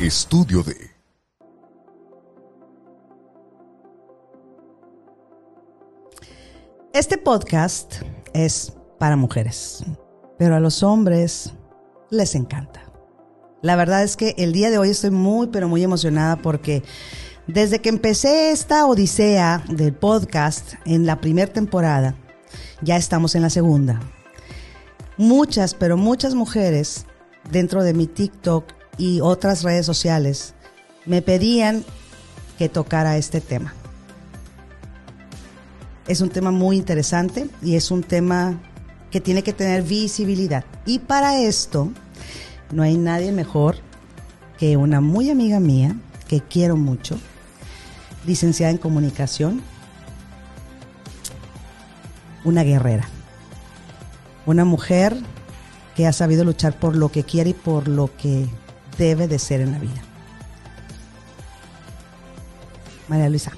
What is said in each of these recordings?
Estudio de. Este podcast es para mujeres, pero a los hombres les encanta. La verdad es que el día de hoy estoy muy, pero muy emocionada porque desde que empecé esta odisea del podcast en la primera temporada, ya estamos en la segunda. Muchas, pero muchas mujeres dentro de mi TikTok y otras redes sociales me pedían que tocara este tema. Es un tema muy interesante y es un tema que tiene que tener visibilidad. Y para esto no hay nadie mejor que una muy amiga mía que quiero mucho, licenciada en comunicación, una guerrera, una mujer que ha sabido luchar por lo que quiere y por lo que debe de ser en la vida. María Luisa.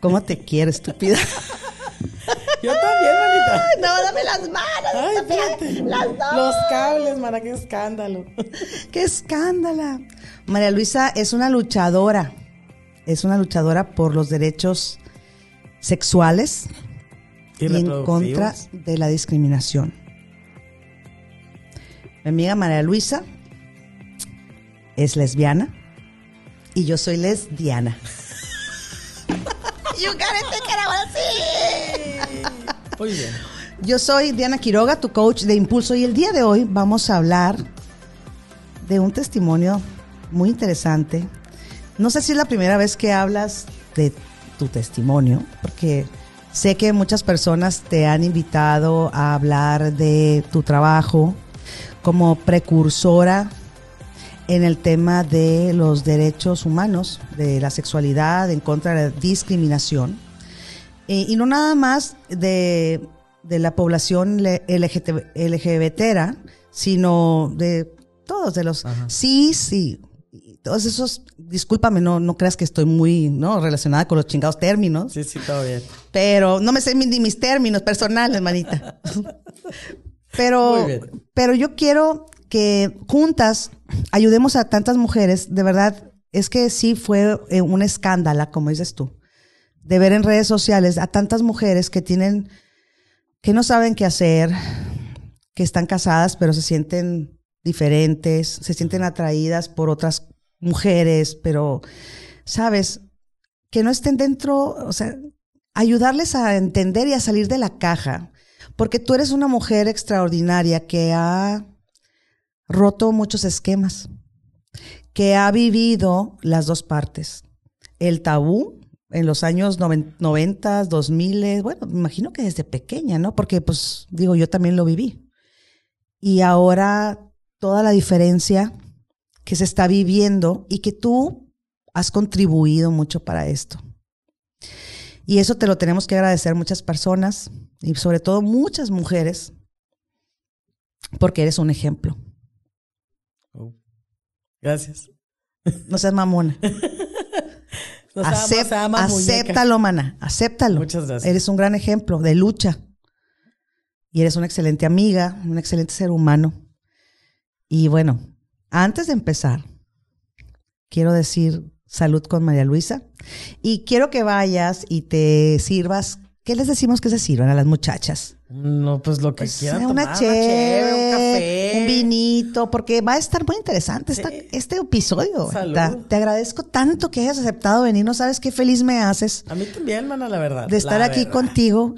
¿Cómo te quiero, estúpida? Yo también, manita. No, dame las manos. Ay, espérate. Las dos. Los cables, mana, qué escándalo. ¡Qué escándala! María Luisa es una luchadora. Es una luchadora por los derechos sexuales Y en contra de la discriminación. Mi amiga María Luisa es lesbiana y yo soy lesbiana. you gotta take it out, sí. Muy bien. Yo soy Diana Quiroga, tu coach de impulso, y el día de hoy vamos a hablar de un testimonio muy interesante. No sé si es la primera vez que hablas de tu testimonio, porque sé que muchas personas te han invitado a hablar de tu trabajo como precursora en el tema de los derechos humanos, de la sexualidad, en contra de la discriminación. Eh, y no nada más de, de la población LGT LGBTera, sino de todos, de los sí, sí. y Todos esos, discúlpame, no, no creas que estoy muy ¿no? relacionada con los chingados términos, Sí, sí, todo bien. pero no me sé ni mis términos personales, manita. pero, pero yo quiero que juntas ayudemos a tantas mujeres. De verdad, es que sí fue eh, un escándalo, como dices tú, de ver en redes sociales a tantas mujeres que tienen, que no saben qué hacer, que están casadas, pero se sienten diferentes, se sienten atraídas por otras mujeres, pero, sabes, que no estén dentro, o sea, ayudarles a entender y a salir de la caja, porque tú eres una mujer extraordinaria que ha roto muchos esquemas, que ha vivido las dos partes. El tabú en los años noven- 90, 2000, bueno, me imagino que desde pequeña, ¿no? Porque pues digo, yo también lo viví. Y ahora toda la diferencia que se está viviendo y que tú has contribuido mucho para esto. Y eso te lo tenemos que agradecer muchas personas y sobre todo muchas mujeres porque eres un ejemplo. Oh. Gracias. No seas mamona. Nos ama, Acep- ama, muñeca. acéptalo, mana. Acéptalo. Muchas gracias. Eres un gran ejemplo de lucha. Y eres una excelente amiga, un excelente ser humano. Y bueno, antes de empezar, quiero decir salud con María Luisa. Y quiero que vayas y te sirvas. ¿Qué les decimos que se sirvan a las muchachas? No, pues lo que Pues, quieran una tomar, cheve, un café. un vinito, porque va a estar muy interesante esta- Sí. este episodio. Salud. Te agradezco tanto que hayas aceptado venir. No sabes qué feliz me haces A mí también, mana, la verdad. de estar la aquí verdad. contigo.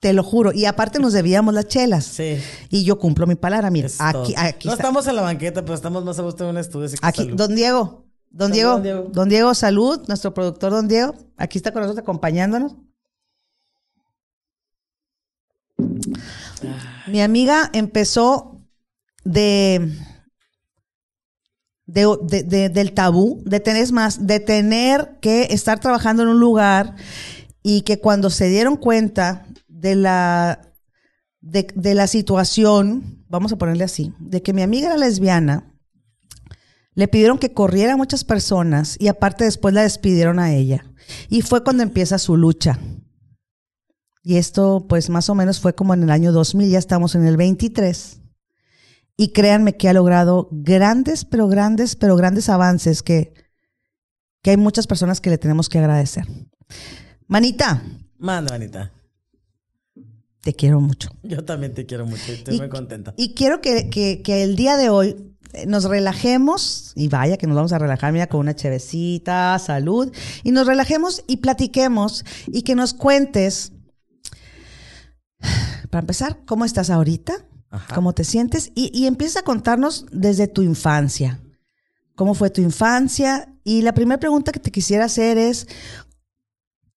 Te lo juro. Y aparte nos debíamos las chelas. Sí. Y yo cumplo mi palabra. Mira, es aquí, aquí no está. estamos en la banqueta, pero estamos más a gusto en un estudio. Así que Aquí, salud. don Diego. Don Diego, don Diego. don Diego, salud, nuestro productor don Diego, aquí está con nosotros acompañándonos. Mi amiga empezó de, de, de- de- del tabú, de tener más, de tener que estar trabajando en un lugar y que cuando se dieron cuenta de la, de, de la situación, vamos a ponerle así, de que mi amiga era lesbiana, le pidieron que corriera a muchas personas y aparte después la despidieron a ella. Y fue cuando empieza su lucha. Y esto pues más o menos fue como en el año 2000, ya estamos en el 23. Y créanme que ha logrado grandes, pero grandes, pero grandes avances que, que hay muchas personas que le tenemos que agradecer. Manita, Manda, Anita. te quiero mucho. Yo también te quiero mucho y estoy muy contenta. Y quiero que, que- que el día de hoy eh, nos relajemos, y vaya que nos vamos a relajar, mira, con una chevecita, salud, y nos relajemos y platiquemos y que nos cuentes, para empezar, cómo estás ahorita, Ajá. cómo te sientes, y, y empieza a contarnos desde tu infancia. ¿Cómo fue tu infancia? Y la primera pregunta que te quisiera hacer es,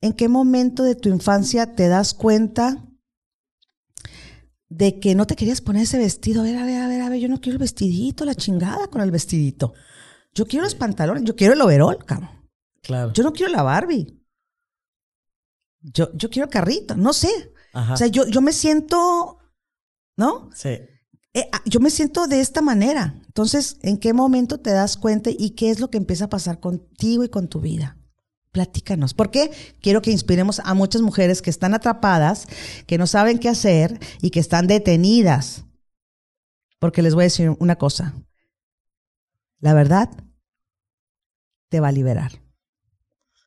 ¿en qué momento de tu infancia te das cuenta de que no te querías poner ese vestido? A ver, a ver, a ver, a ver, yo no quiero el vestidito, la chingada con el vestidito. Yo quiero los pantalones, yo quiero el overol, cabrón. Claro. Yo no quiero la Barbie. Yo, yo quiero el carrito, no sé. Ajá. O sea, yo, yo me siento, ¿no? sí. Eh, ah, yo me siento de esta manera. Entonces, ¿en qué momento te das cuenta y qué es lo que empieza a pasar contigo y con tu vida? Platícanos. Porque quiero que inspiremos a muchas mujeres que están atrapadas, que no saben qué hacer y que están detenidas. Porque les voy a decir una cosa. La verdad te va a liberar.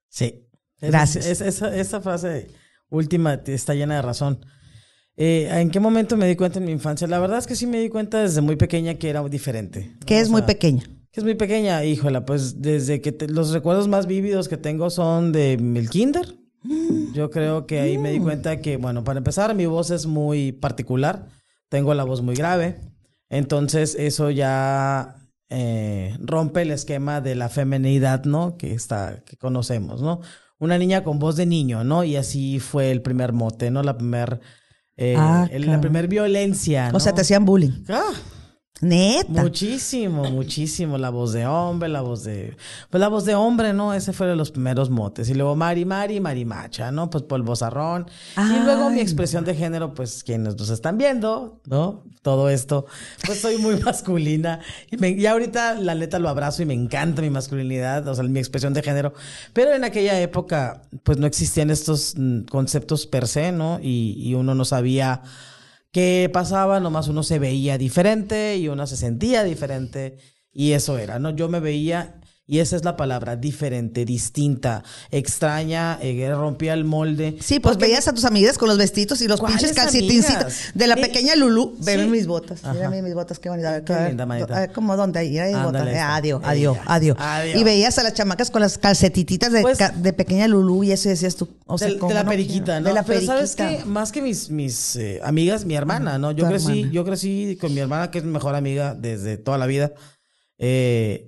Sí. Es- Gracias. es- esa, esa frase última está llena de razón. Eh, ¿En qué momento me di cuenta en mi infancia? La verdad es que sí me di cuenta desde muy pequeña que era diferente. ¿no? Que es O muy pequeña. Que es muy pequeña, híjola, pues desde que te- los recuerdos más vívidos que tengo son de el kinder. Yo creo que ahí me di cuenta que, bueno, para empezar, mi voz es muy particular. Tengo la voz muy grave. Entonces, eso ya eh, rompe el esquema de la femenidad, ¿no? Que está, que conocemos, ¿no? Una niña con voz de niño, ¿no? Y así fue el primer mote, ¿no? La primer, eh, Ah, el- la primer violencia, ¿no? O sea, te hacían bullying. Ah, Neta. Muchísimo, muchísimo. La voz de hombre, la voz de. Pues la voz de hombre, ¿no? Ese fue de los primeros motes. Y luego Mari, Mari, Marimacha, ¿no? Pues por el vozarrón. Y luego mi Ay. expresión de género, pues quienes nos están viendo, ¿no? Todo esto. Pues soy muy masculina. Y, me- y ahorita, la neta, lo abrazo y me encanta mi masculinidad, o sea, mi expresión de género. Pero en aquella época, pues no existían estos mm, conceptos per se, ¿no? Y, y uno no sabía qué pasaba, nomás uno se veía diferente y uno se sentía diferente y eso era, ¿no? Yo me veía, y esa es la palabra, diferente, distinta, extraña, eh, rompía el molde. Sí, pues Porque- veías a tus amigas con los vestidos y los ¿Cuáles pinches calcetincitos de la Eh, pequeña Lulú. sí. Ven mis botas. Mira mis botas, qué bonita. Qué ver, linda, manita. a ver, ¿cómo dónde? Ahí, botas. Eh, adiós, adiós, adiós, Adiós. Y veías a las chamacas con las calcetititas de, Pues- de pequeña Lulú y eso decías tú. O sea, de, de ¿cómo la no periquita? ¿no? De la Pero periquita. sabes que más que mis, mis eh, amigas, mi hermana, ¿no? Yo Tu crecí, hermana. yo crecí con mi hermana, que es mi mejor amiga desde toda la vida. Eh,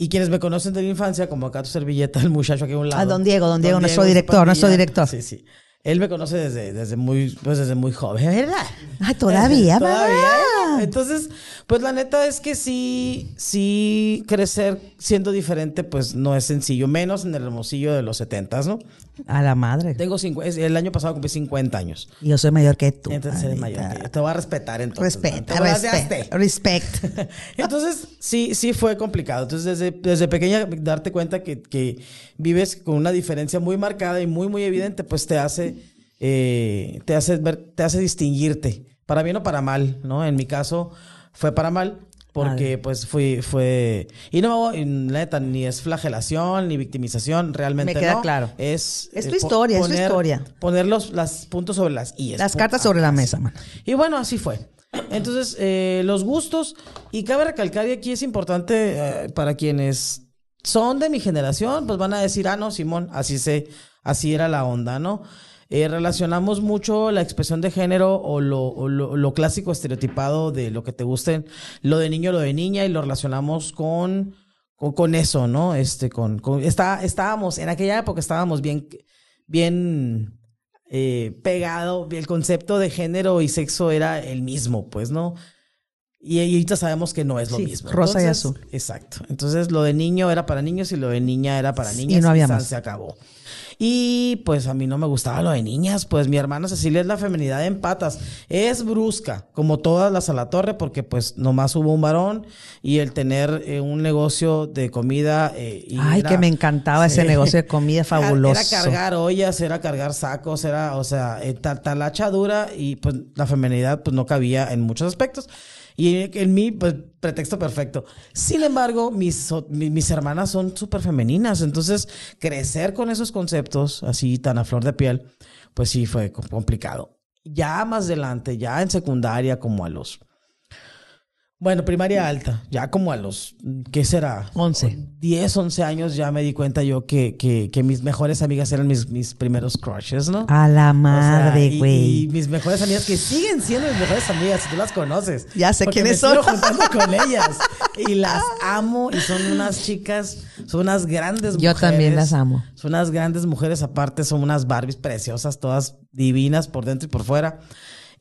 y quienes me conocen de la infancia, como acá tu servilleta, el muchacho aquí a un lado. Ah, don Diego, don Diego, nuestro su director, nuestro director. Sí, sí. Él me conoce desde, desde muy, pues desde muy joven, ¿verdad? Ay, todavía, Todavía. Entonces, pues la neta es que sí, sí, crecer siendo diferente, pues no es sencillo, menos en el hermosillo de los setentas, ¿no? A la madre. Tengo cincu- el año pasado cumplí 50 años. Y yo soy mayor que tú. Entonces eres mayor que yo. Te voy a respetar entonces. ¿no? Respeta, Te balanceaste. respect, respect. Entonces, sí, sí fue complicado. Entonces, desde, desde pequeña, darte cuenta que, que vives con una diferencia muy marcada y muy, muy evidente, pues te hace, eh, te hace ver, te hace distinguirte, para bien o para mal, ¿no? En mi caso, fue para mal. Porque pues fui, fue... Y no, y neta, ni es flagelación, ni victimización, realmente Me queda no. claro. Es... Es tu eh, historia, es tu historia. Poner los las puntos sobre las IES. Las cartas sobre la mesa, man. Y bueno, así fue. Entonces, eh, los gustos, y cabe recalcar, y aquí es importante eh, para quienes son de mi generación, pues van a decir, ah, no, Simón, así se, así era la onda, ¿no? Eh, relacionamos mucho la expresión de género o, lo, o lo- lo clásico estereotipado de lo que te gusten, lo de niño, lo de niña, y lo relacionamos con, con, con eso, ¿no? Este, con, con está, estábamos, en aquella época estábamos bien, bien eh, pegado, el concepto de género y sexo era el mismo, pues, ¿no? Y, y ahorita sabemos que no es lo Sí, mismo. rosa y azul. Exacto. Entonces, lo de niño era para niños y lo de niña era para niñas. no había más. Se acabó. Y pues a mí no me gustaba lo de niñas, pues mi hermana Cecilia es la feminidad en patas. Es brusca, como todas las a la torre, porque pues nomás hubo un varón y el tener eh, un negocio de comida. eh, y Ay, era- que me encantaba ese negocio de comida fabuloso. Era cargar ollas, era cargar sacos, era, o sea, eh, ta- talacha dura y pues la feminidad pues no cabía en muchos aspectos. Y en mí, pues, pretexto perfecto. Sin embargo, mis, mis hermanas son súper femeninas. Entonces, crecer con esos conceptos así tan a flor de piel, pues sí fue co- complicado. Ya más adelante, ya en secundaria, como a los... Bueno, primaria alta, ya como a los, ¿qué será? 11. 10, 11 años ya me di cuenta yo que, que, que mis mejores amigas eran mis, mis primeros crushes, ¿no? A la O sea, madre, y- güey. Y, mis mejores amigas que siguen siendo mis mejores amigas, si tú las conoces. Ya sé quiénes me sigo son. juntando con ellas. Y las amo y son unas chicas, son unas grandes Yo mujeres. también las amo. Son unas grandes mujeres, aparte son unas Barbies preciosas, todas divinas por dentro y por fuera.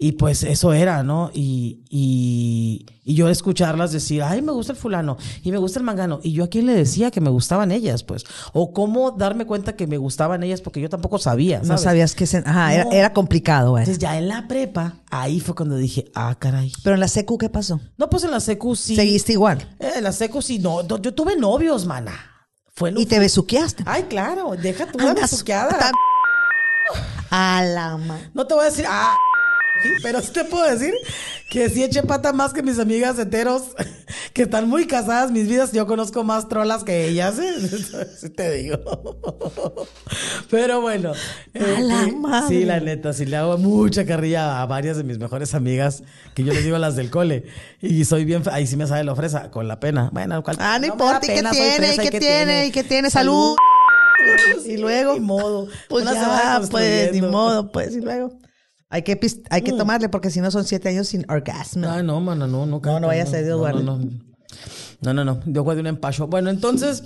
Y pues eso era, ¿no? Y, y, y yo escucharlas decir, ay, me gusta el fulano y me gusta el mangano. Y yo a quién le decía que me gustaban ellas, pues. O cómo darme cuenta que me gustaban ellas porque yo tampoco sabía. No sabías que se... Ajá, era, No. era complicado, güey. Entonces ya en la prepa, ahí fue cuando dije, ah, caray. Pero en la secu, ¿qué pasó? No, pues en la secu sí. Seguiste igual. Eh, en la secu sí, no, yo tuve novios, mana. Fue Y te besuqueaste. Ay, claro, deja tu besuqueada. A la ma... No te voy a decir, ah, sí, pero sí te puedo decir que sí eché pata más que mis amigas heteros que están muy casadas, mis vidas. Yo conozco más trolas que ellas, ¿eh? Sí te digo. Pero bueno. eh, A la eh, madre. Sí, la neta, sí le hago mucha carrilla a varias de mis mejores amigas, que yo les digo las del cole. Y soy bien, ahí sí me sale la fresa, con la pena. Bueno, cual- Ah, no, importa. ¿Y qué tiene? ¿Y qué tiene? ¿Y qué tiene? Salud. Y luego... Ni modo. Pues ya, pues, ni modo, pues, y luego. Hay que, hay que tomarle porque si no son siete años sin orgasmo. Ay, no, mano, no, no. No, no vaya a ser Dios no, guarde. No, no, no, no, no. Yo de un empacho. Bueno, entonces,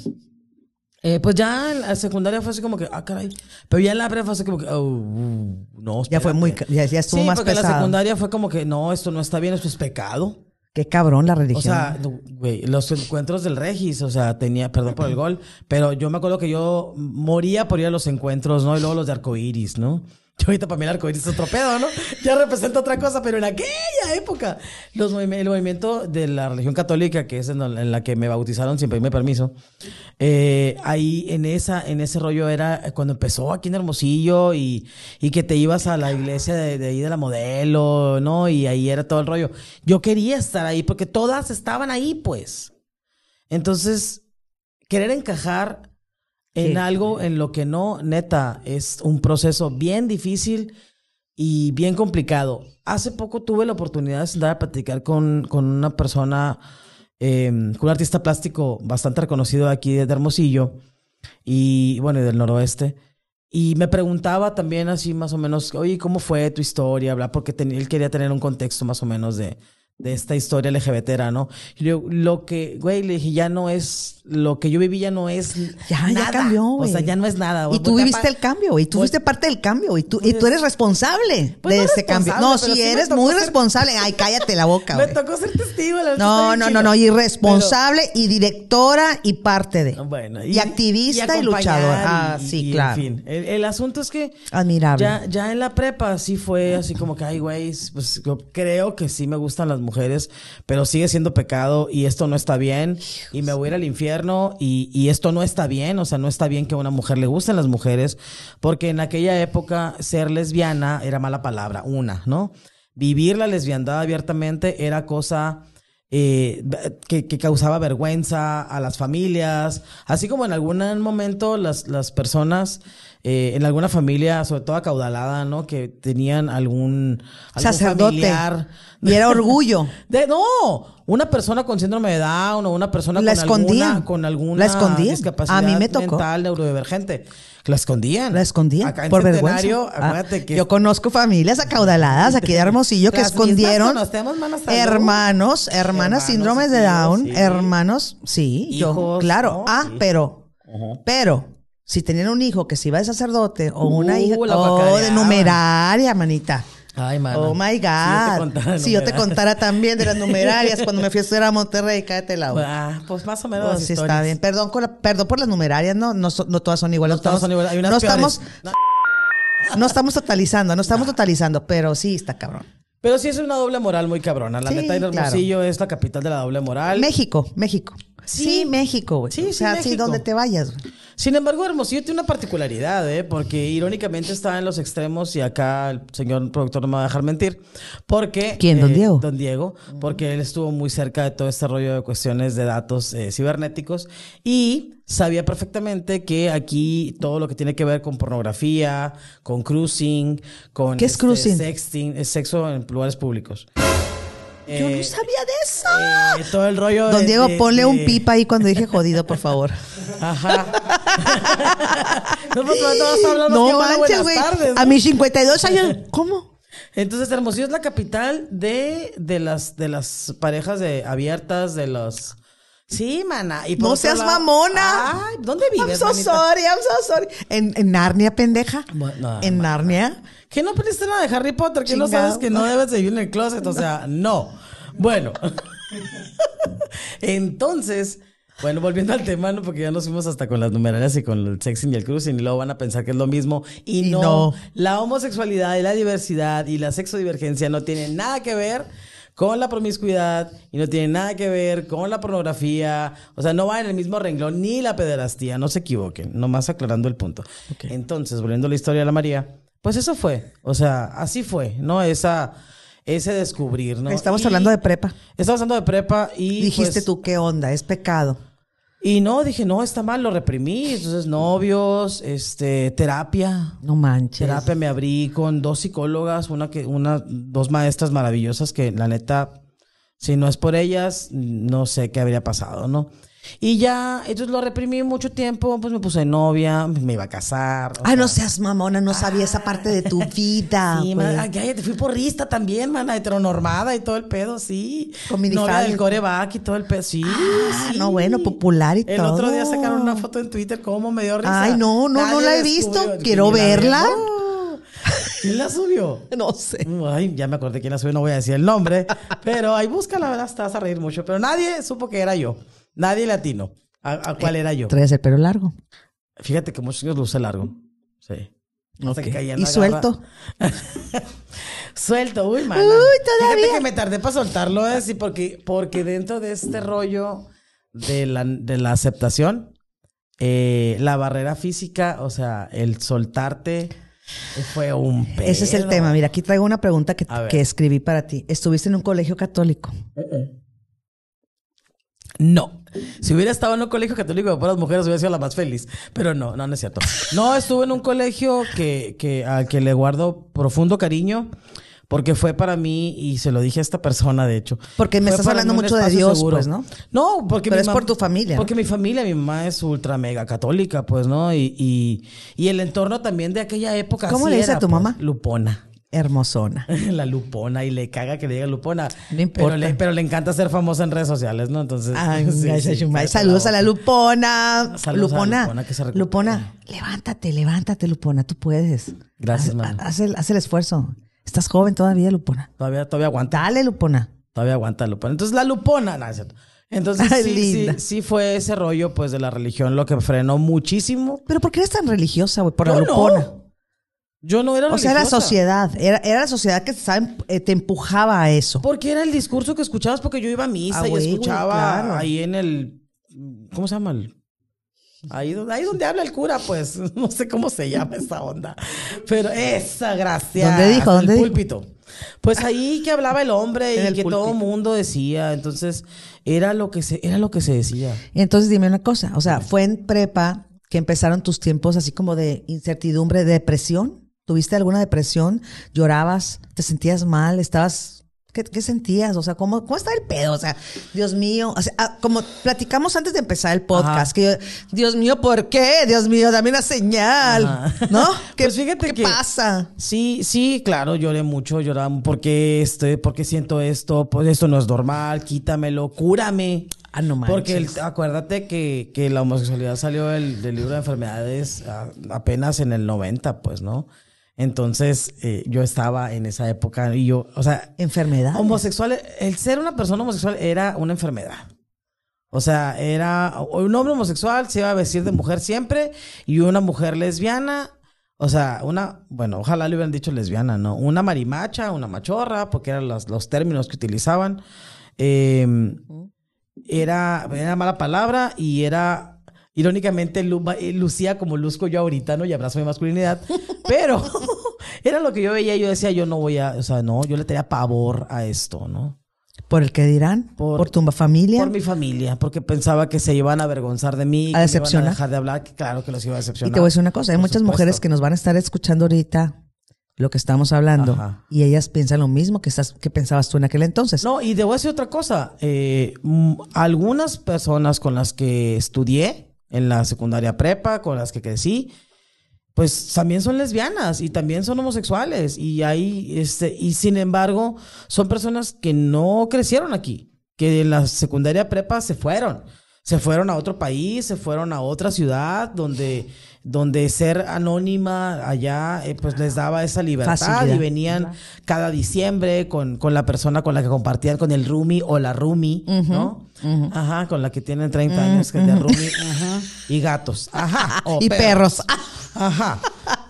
eh, pues ya en la secundaria fue así como que, ah, caray. Pero ya en la prepa fue así como que, oh, uh, no, Ya fue espérate. muy, ya, ya estuvo sí, más porque en la pesado. secundaria fue como que, no, esto no está bien, esto es pecado. Qué cabrón la O religión. sea, no, güey, los encuentros del Regis, o sea, tenía, perdón por el gol, pero yo me acuerdo que yo moría por ir a los encuentros, ¿no? Y luego los de arcoiris, ¿no? Yo ahorita para mí el arcoiris es otro pedo, ¿no? Ya representa otra cosa, pero en aquella época, los movim- el movimiento de la religión católica, que es en, en la que me bautizaron sin pedirme permiso, eh, ahí en esa, en ese rollo era cuando empezó aquí en Hermosillo y, y que te ibas a la iglesia de, de ahí de la modelo, ¿no? Y ahí era todo el rollo. Yo quería estar ahí porque todas estaban ahí, pues. Entonces, querer encajar en algo en lo que no, neta, es un proceso bien difícil y bien complicado. Hace poco tuve la oportunidad de sentar a platicar con, con una persona, eh, con un artista plástico bastante reconocido aquí de Hermosillo y bueno, y del noroeste. Y me preguntaba también así más o menos, oye, ¿cómo fue tu historia? Bla, porque ten- él quería tener un contexto más o menos de, de esta historia LGBT, ¿no? Y yo, lo que, güey, le dije, ya no es, lo que yo viví ya no es Ya, ya nada. cambió, güey. O sea, ya no es nada. Y tú viviste el cambio, güey. Tú fuiste parte del cambio, güey. Tú, y tú eres responsable Pues de no ese cambio. No, pero sí, sí me eres muy ser- responsable. Ay, cállate la boca, Me güey. tocó ser testigo. la No, no, no, chido. no. Y responsable y directora y parte de. Pero, bueno, y, activista y, luchadora. Ah, y- sí, y, claro. En fin, el, el asunto es que Admirable. Ya, ya en la prepa sí fue así como que, ay, güey, pues yo creo que sí me gustan las mujeres, pero sigue siendo pecado y esto no está bien. Y me voy a ir al infierno y, y esto no está bien, o sea, no está bien que a una mujer le gusten las mujeres, porque en aquella época ser lesbiana era mala palabra, una, ¿no? Vivir la lesbiandad abiertamente era cosa... eh, que, que causaba vergüenza a las familias, así como en algún momento las, las personas eh, en alguna familia, sobre todo acaudalada, ¿no? Que tenían algún, algún Sacerdote. familiar. Y era orgullo. De, no, una persona con síndrome de Down o una persona La con escondían. alguna, con alguna La escondían. discapacidad A mí me tocó. mental, neurodivergente. La escondían. La escondían Acá en por Centenario, vergüenza. Ah, acuérdate que Yo conozco familias acaudaladas aquí de Hermosillo que escondieron hermanos, hermanas, Hermanos, síndromes de Down, sí. hermanos, sí, yo, claro. ¿no? Ah, Sí. pero, pero, si tenían un hijo que se iba de sacerdote o una Uh, hija, la oh, de numeraria, manita. Ay, mano. Oh my Si yo te God. Si yo te contara también de las numerarias cuando me fui a estudiar a Monterrey, cállate la boca. Ah, pues más o menos. Oh, sí, está bien. Perdón, con la- perdón por las numerarias, no, no, no todas son iguales. No todas son iguales, hay unas no peores. estamos, no estamos totalizando, no estamos totalizando, pero sí está cabrón. Pero sí es una doble moral muy cabrona. La Sí, neta, el claro. Hermosillo es la capital de la doble moral. México, México. Sí, Sí. México, güey. Sí, o sí, sea, sí, donde te vayas. Sin embargo, Hermosillo tiene una particularidad, ¿eh? Porque irónicamente está en los extremos y acá el señor productor no me va a dejar mentir. Porque... ¿Quién, don eh, Diego? Don Diego, porque él estuvo muy cerca de todo este rollo de cuestiones de datos eh, cibernéticos y sabía perfectamente que aquí todo lo que tiene que ver con pornografía, con cruising, con... ¿Qué es este, cruising? Sexting, es sexo en lugares públicos. Yo no Eh, sabía de eso. eh, todo el rollo Don de- Diego, de- ponle un pipa ahí cuando dije jodido, por favor. Ajá. no, pues, no, no, No hola, manches, güey. ¿no? A mis 52 años, ¿cómo? Entonces, Hermosillo es la capital de, de las de las parejas de abiertas, de los Sí, mana. Y No seas lado- mamona. Ay, ¿dónde I'm vives, so manita? sorry, I'm so sorry. En, en Narnia, pendeja. Bueno, en Narnia. ¿Qué no aprendiste nada de Harry Potter? ¿Que no sabes que no debes de vivir en el closet? O sea, no. Bueno. Entonces, bueno, volviendo al tema, ¿no? porque ya nos fuimos hasta con las numerarias y con el sexing y el cruising y luego van a pensar que es lo mismo. Y, Y no, no. la homosexualidad y la diversidad y la sexodivergencia no tienen nada que ver con la promiscuidad y no tienen nada que ver con la pornografía. O sea, no va en el mismo renglón ni la pederastía. No se equivoquen. Nomás aclarando el punto. Entonces, volviendo a la historia de la María, pues eso fue. O sea, así fue, ¿no? Esa, ese descubrir, ¿no? Estamos Y- hablando de prepa. Estamos hablando de prepa y. Dijiste pues, tú, ¿qué onda? Es pecado. Y no, dije, no, está mal, lo reprimí. Entonces, novios, este, terapia. No manches. Terapia me abrí con dos psicólogas, una que, una, dos maestras maravillosas que la neta, si no es por ellas, no sé qué habría pasado, ¿no? Y ya, entonces lo reprimí mucho tiempo, pues me puse novia, me iba a casar. Ay, no sea, seas mamona, no sabía esa parte de tu vida. Sí, güey. man, ay, cállate, fui porrista también, mana, heteronormada y todo el pedo, sí. Con Novia minifalda. del coreback y todo el pedo, sí, Ah, sí. no, bueno, popular y el todo. otro día sacaron una foto en Twitter, cómo me dio risa. Ay, no, no, no la he visto. Quiero verla. ¿Quién la subió? No sé. Ay, ya me acordé quién la subió, no voy a decir el nombre. Pero ahí busca, la verdad, te vas a reír mucho. Pero nadie supo que era yo. Nadie latino. ¿A, a cuál era yo? Traes el pelo largo. Fíjate que muchos años lo usé largo. Sí. Hasta que caía en Y suelto. Suelto, uy, mana. Uy, todavía. Fíjate que me tardé para soltarlo, ¿eh? Sí, porque, porque dentro de este rollo de la, de la aceptación, eh, la barrera física, o sea, el soltarte fue un pedo. Ese es el tema. Mira, aquí traigo una pregunta que, que escribí para ti. ¿Estuviste en un colegio católico? No. Si hubiera estado en un colegio católico de puras mujeres, hubiera sido la más feliz. Pero no, no, no es cierto. No, estuve en un colegio que, que, al que le guardo profundo cariño. Porque fue para mí, y se lo dije a esta persona, de hecho. Porque me estás hablando mucho de Dios, seguro. pues, ¿no? No, porque Pero mi es por tu familia. Porque mi familia, mi mamá es ultra mega católica, pues, ¿no? Y, y, y el entorno también de aquella época. ¿Cómo así le dice era, a tu pues, mamá? Lupona. Hermosona. La Lupona y le caga que le diga Lupona. No importa. Pero le, pero le encanta ser famosa en redes sociales, ¿no? Entonces. Ay, sí, sí, cállate Saludos a la. Lupona. Saludos a la Lupona. Lupona, que se recupere. Lupona, levántate, levántate, Lupona. Tú puedes. Gracias, haz. Haz el, haz el esfuerzo. Estás joven todavía, Lupona. Todavía, todavía aguanta. Dale, Lupona. Todavía aguanta Lupona. Entonces, la Lupona, no, es cierto. Entonces, Ay, sí, sí, linda. sí fue ese rollo, pues, de la religión lo que frenó muchísimo. Pero ¿por qué eres tan religiosa, güey? Por la Lupona. no. Yo no era O sea, la religiosa. sociedad. Era, era la sociedad que em- eh, te empujaba a eso. Porque era el discurso que escuchabas, porque yo iba a misa Ah, y güey, escuchaba claro. ahí en el. ¿Cómo se llama? El- Ahí, donde- ahí donde habla el cura, pues. No sé cómo se llama esa onda. Pero esa gracia. ¿Dónde dijo? El ¿Dónde dijo? púlpito. Pues ahí que hablaba el hombre y el que todo púlpito. mundo decía. Entonces, era lo que se, era lo que se decía. Entonces dime una cosa, o sea, fue en prepa que empezaron tus tiempos así como de incertidumbre, de depresión. ¿Tuviste alguna depresión? ¿Llorabas? ¿Te sentías mal? ¿Estabas... ¿Qué, qué sentías? O sea, ¿cómo, ¿cómo está el pedo? O sea, Dios mío, o sea, ah, como platicamos antes de empezar el podcast, Ajá. que yo, Dios mío, ¿por qué? Dios mío, dame una señal, Ajá. ¿no? ¿Qué, Pues fíjate ¿qué que- pasa? Sí, sí, claro, lloré mucho, lloraba porque este, porque siento esto, pues esto no es normal, quítamelo, cúrame. Ah, no manches. Porque el- acuérdate que, que la homosexualidad salió del, del libro de enfermedades ah, apenas en el 90, pues, ¿no? Entonces, eh, yo estaba en esa época y yo, o sea, Enfermedad. homosexual, el ser una persona homosexual era una enfermedad. O sea, era un hombre homosexual se iba a vestir de mujer siempre y una mujer lesbiana, o sea, una, bueno, ojalá le hubieran dicho lesbiana, ¿no? Una marimacha, una machorra, porque eran los, los términos que utilizaban. Eh, era, era mala palabra y era Irónicamente, lu- eh, lucía como luzco yo ahorita, ¿no? Y abrazo mi masculinidad. Pero era lo que yo veía y yo decía, yo no voy a, o sea, no, yo le tenía pavor a esto, ¿no? ¿Por el que dirán? ¿Por, Por- tu familia? Por mi familia, porque pensaba que se iban a avergonzar de mí, que me decepcionar. iban a dejar de hablar, que claro que los iba a y decepcionar. te voy a decir una cosa, hay Por muchas supuesto. mujeres que nos van a estar escuchando ahorita lo que estamos hablando Ajá. y ellas piensan lo mismo que, estás, que pensabas tú en aquel entonces. No, y te voy a decir otra cosa. Eh, algunas personas con las que estudié en la secundaria prepa, con las que crecí, pues también son lesbianas y también son homosexuales. Y hay, este, y sin embargo, son personas que no crecieron aquí, que en la secundaria prepa se fueron. Se fueron a otro país, se fueron a otra ciudad donde, donde ser anónima allá, eh, pues les daba esa libertad Facilidad. y venían cada diciembre con, con la persona con la que compartían, con el roomie o la roomie, ¿no? Ajá, con la que tienen 30 años que es de roomie. Ajá. Y gatos. Ajá. o Y perros. Ajá.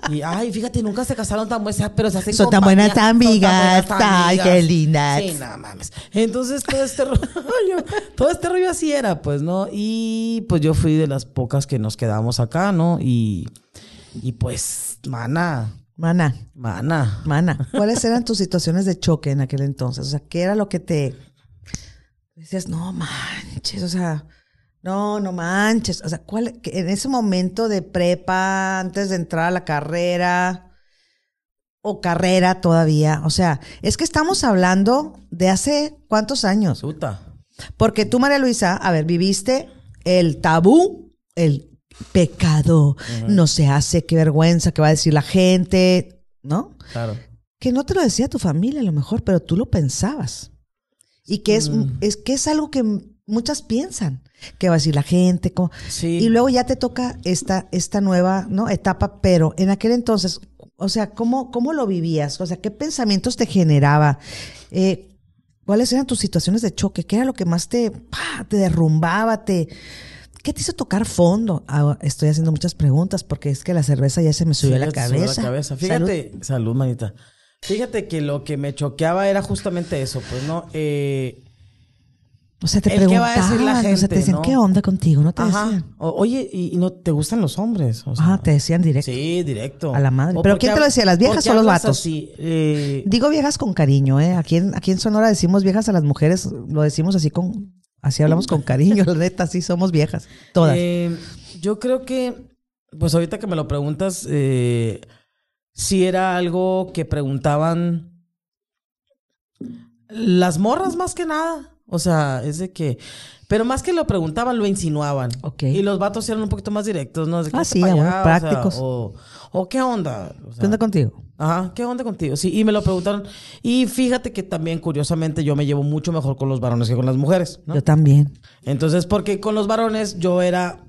Y ay, fíjate, nunca se casaron tan buenas, pero se hacen Son tan buenas amigas. Ay, qué lindas. Sí, no mames. Entonces todo este rollo, todo este rollo así era, pues, ¿no? Y pues yo fui de las pocas que nos quedamos acá, ¿no? Y, y pues, mana, Mana, mana. mana, ¿cuáles eran tus situaciones de choque en aquel entonces? O sea, ¿qué era lo que te decías, no manches, o sea, no, no manches, o sea, ¿cuál, que en ese momento de prepa, antes de entrar a la carrera o carrera todavía, o sea, es que estamos hablando de hace cuántos años, Puta. porque tú, María Luisa, a ver, viviste el tabú, el pecado, no se hace, qué vergüenza, qué va a decir la gente, ¿no? Claro. que no te lo decía tu familia a lo mejor, pero tú lo pensabas. Y que es, es que es algo que muchas piensan, que va a decir la gente. cómo- Sí. Y luego ya te toca esta, esta nueva ¿no? etapa, pero en aquel entonces, o sea, ¿cómo, cómo lo vivías? O sea, ¿qué pensamientos te generaba? Eh, ¿Cuáles eran tus situaciones de choque? ¿Qué era lo que más te, derrumbaba? Te, ¿Qué te hizo tocar fondo? Ah, estoy haciendo muchas preguntas porque es que la cerveza ya se me subió a la subió cabeza. la cabeza. Salud. Fíjate, salud. manita. Fíjate que lo que me choqueaba era justamente eso, pues, ¿no? Eh, O sea, te va a preguntaban, decir la o sea, te decían, ¿no? ¿qué onda contigo? ¿No te ajá. decían? O- oye, ¿y, y no te gustan los hombres? O sea, Ajá, te decían directo. Sí, directo. A la madre. O ¿Pero ¿por quién te lo decía, las viejas o los vatos? así? Eh, Digo viejas con cariño, ¿eh? Aquí en, aquí en Sonora decimos viejas a las mujeres, lo decimos así con, así hablamos con cariño, la neta, sí somos viejas, todas. eh, yo creo que, pues ahorita que me lo preguntas, eh, si era algo que preguntaban las morras más que nada. O sea, es de que... Pero más que lo preguntaban, lo insinuaban. Ok. Y los vatos eran un poquito más directos, ¿no? De que Ah, "Vete sí, bueno, allá", o sea, prácticos. O, o qué onda. O sea, ¿Qué onda contigo? Ajá, ¿qué onda contigo? Sí, y me lo preguntaron. Y fíjate que también, curiosamente, yo me llevo mucho mejor con los varones que con las mujeres, ¿no? Yo también. Entonces, porque con los varones yo era.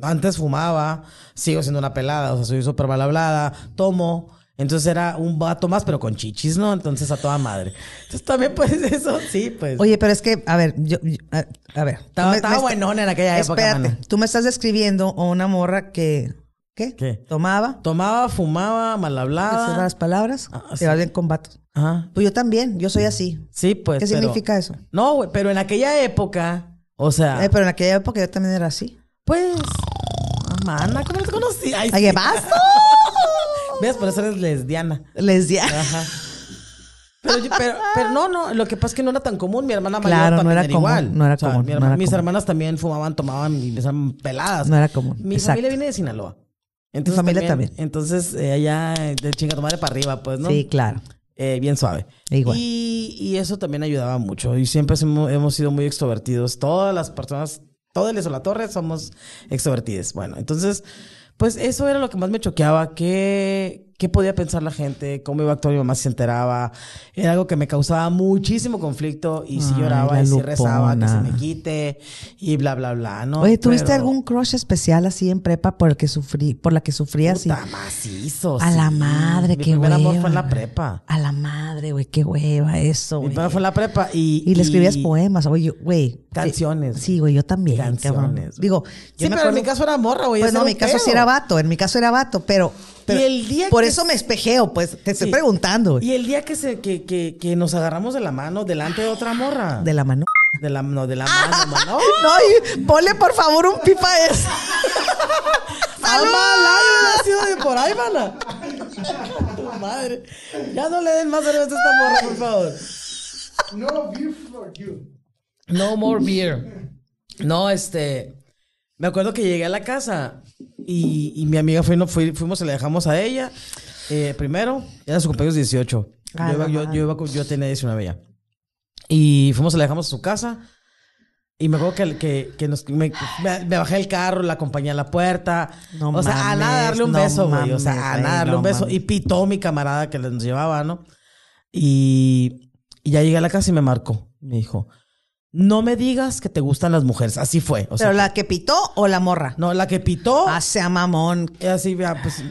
Antes fumaba, sigo siendo una pelada, o sea, soy súper mal hablada, tomo. Entonces era un vato más, pero con chichis, ¿no? Entonces a toda madre. Entonces también, pues, eso, sí, pues. Oye, pero es que, a ver, yo, yo- a, a ver. estaba, me- estaba me- buenón en aquella época. Espérate, tú me estás describiendo a una morra que, ¿qué? ¿Qué? Tomaba, Tomaba, fumaba, mal decía hablada. las palabras, Ah, te sí. vas bien con vatos. Ajá. Pues yo también, yo soy así. Sí, pues. ¿Qué pero- significa eso? No, güey, pero en aquella época, o sea, Eh, pero en aquella época yo también era así. pues. ah, Mana, ¿cómo te conocí? Ay, sí. ¿qué pasó? ¿Ves? Por eso eres lesbiana. Lesbiana. Ajá. Pero, yo- pero, pero no, no, lo que pasa es que no era tan común. Mi hermana mayor Claro, no también era era, común, igual. no era común, mi no era mis común. hermanas también fumaban, tomaban y estaban peladas. No era común, Mi exacto. familia viene de Sinaloa. Entonces, familia también. Entonces, eh, allá de chinga madre para arriba, pues, ¿no? Sí, claro. Eh, bien suave. Igual. Y, y eso también ayudaba mucho. Y siempre hemos, sido muy extrovertidos. Todas las personas, todo el de la Torre somos extrovertidos. Bueno, entonces, pues eso era lo que más me choqueaba. ¿Qué, qué podía pensar la gente? ¿Cómo iba a actuar mi mamá si se enteraba? Era algo que me causaba muchísimo conflicto. Y si Ay, lloraba la y si rezaba que se me quite. Y bla, bla, bla, ¿no? Oye, ¿tuviste Pero- algún crush especial así en prepa por el que sufrí, por la que sufrías? y- Puta, macizo. A la sí. madre, Mi qué primer amor fue en la hueva. prepa. A la madre, güey, qué hueva eso, Mi güey. primer fue en la prepa y... Y le escribías poemas, oye, güey. Canciones. Sí, güey, yo también, cabrón. Canciones. Digo, yo Sí, me pero acuerdo- en mi caso era morra, güey. Pues no, en mi caso sí era vato, en mi caso era vato, pero... pero el día por que- eso me espejeo, pues, te estoy Sí. preguntando. Y el día que, se, que, que, que nos agarramos de la mano delante de otra morra. De la mano. De la, no, de la mano, mano. No, y ponle por favor un pipa a eso. Alma sido de por ahí, mana. Tu madre. Ya no le den más cerveza a esta morra, por favor. No beer for you. No more beer. No, este. Me acuerdo que llegué a la casa y, y mi amiga fue, no, fui- fuimos y le dejamos a ella. eh, primero, era su cumpleaños 18. Ah, yo, iba, la yo, yo, iba yo tenía 19 ya. Y fuimos y le dejamos a su casa. Y me acuerdo que, que, que nos, me, bajé del carro, la acompañé a la puerta. No o sea, a nada mames, darle un no beso, güey. O sea, mames, a nada darle no un beso. mames. Y pitó mi camarada que nos llevaba, ¿no? Y, y ya llegué a la casa y me marcó. Me dijo, no me digas que te gustan las mujeres. Así fue. O sea, ¿Pero la que pitó o la morra? no, la que pitó. Ah, sea mamón. y así, vea, pues,